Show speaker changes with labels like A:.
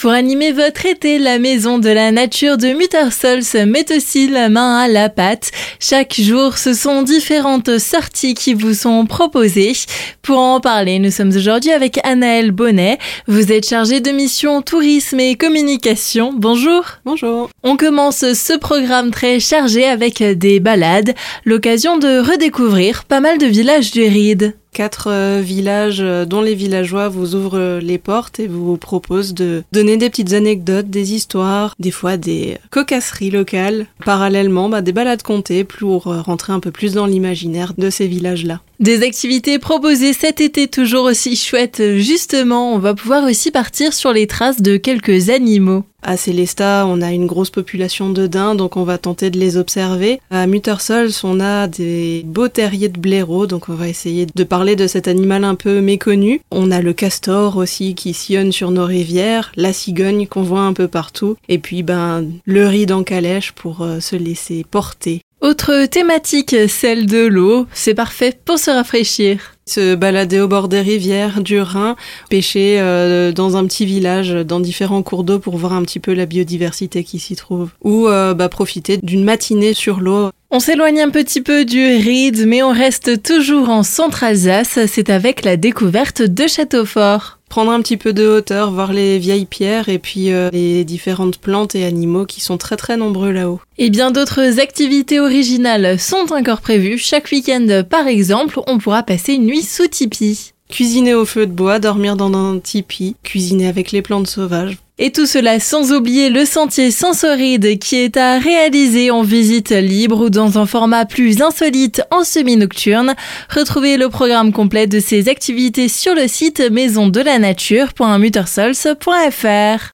A: Pour animer votre été, la maison de la nature de Muttersols met aussi la main à la pâte. Chaque jour, ce sont différentes sorties qui vous sont proposées. Pour en parler, nous sommes aujourd'hui avec Anaëlle Bonnet. Vous êtes chargée de mission tourisme et communication. Bonjour.
B: Bonjour.
A: On commence ce programme très chargé avec des balades, l'occasion de redécouvrir pas mal de villages du Ride
B: quatre euh, villages euh, dont les villageois vous ouvrent les portes et vous proposent de donner des petites anecdotes, des histoires, des fois des cocasseries locales. Parallèlement, bah, des balades comptées pour euh, rentrer un peu plus dans l'imaginaire de ces villages-là.
A: Des activités proposées cet été toujours aussi chouettes. Justement, on va pouvoir aussi partir sur les traces de quelques animaux.
B: À Célestat, on a une grosse population de daims, donc on va tenter de les observer. À Muttersols, on a des beaux terriers de blaireaux, donc on va essayer de parler de cet animal un peu méconnu. On a le castor aussi qui sillonne sur nos rivières, la cigogne qu'on voit un peu partout, et puis ben le riz en calèche pour euh, se laisser porter.
A: Autre thématique, celle de l'eau, c'est parfait pour se rafraîchir
B: se balader au bord des rivières, du Rhin, pêcher euh, dans un petit village, dans différents cours d'eau pour voir un petit peu la biodiversité qui s'y trouve. Ou euh, bah, profiter d'une matinée sur l'eau.
A: On s'éloigne un petit peu du Ride, mais on reste toujours en Centre-Alsace. C'est avec la découverte de Châteaufort
B: prendre un petit peu de hauteur, voir les vieilles pierres et puis euh, les différentes plantes et animaux qui sont très très nombreux là-haut.
A: Et bien d'autres activités originales sont encore prévues. Chaque week-end, par exemple, on pourra passer une nuit sous tipi.
B: Cuisiner au feu de bois, dormir dans un tipi, cuisiner avec les plantes sauvages.
A: Et tout cela sans oublier le sentier sensoride qui est à réaliser en visite libre ou dans un format plus insolite en semi-nocturne. Retrouvez le programme complet de ces activités sur le site maisondelanature.mutersols.fr.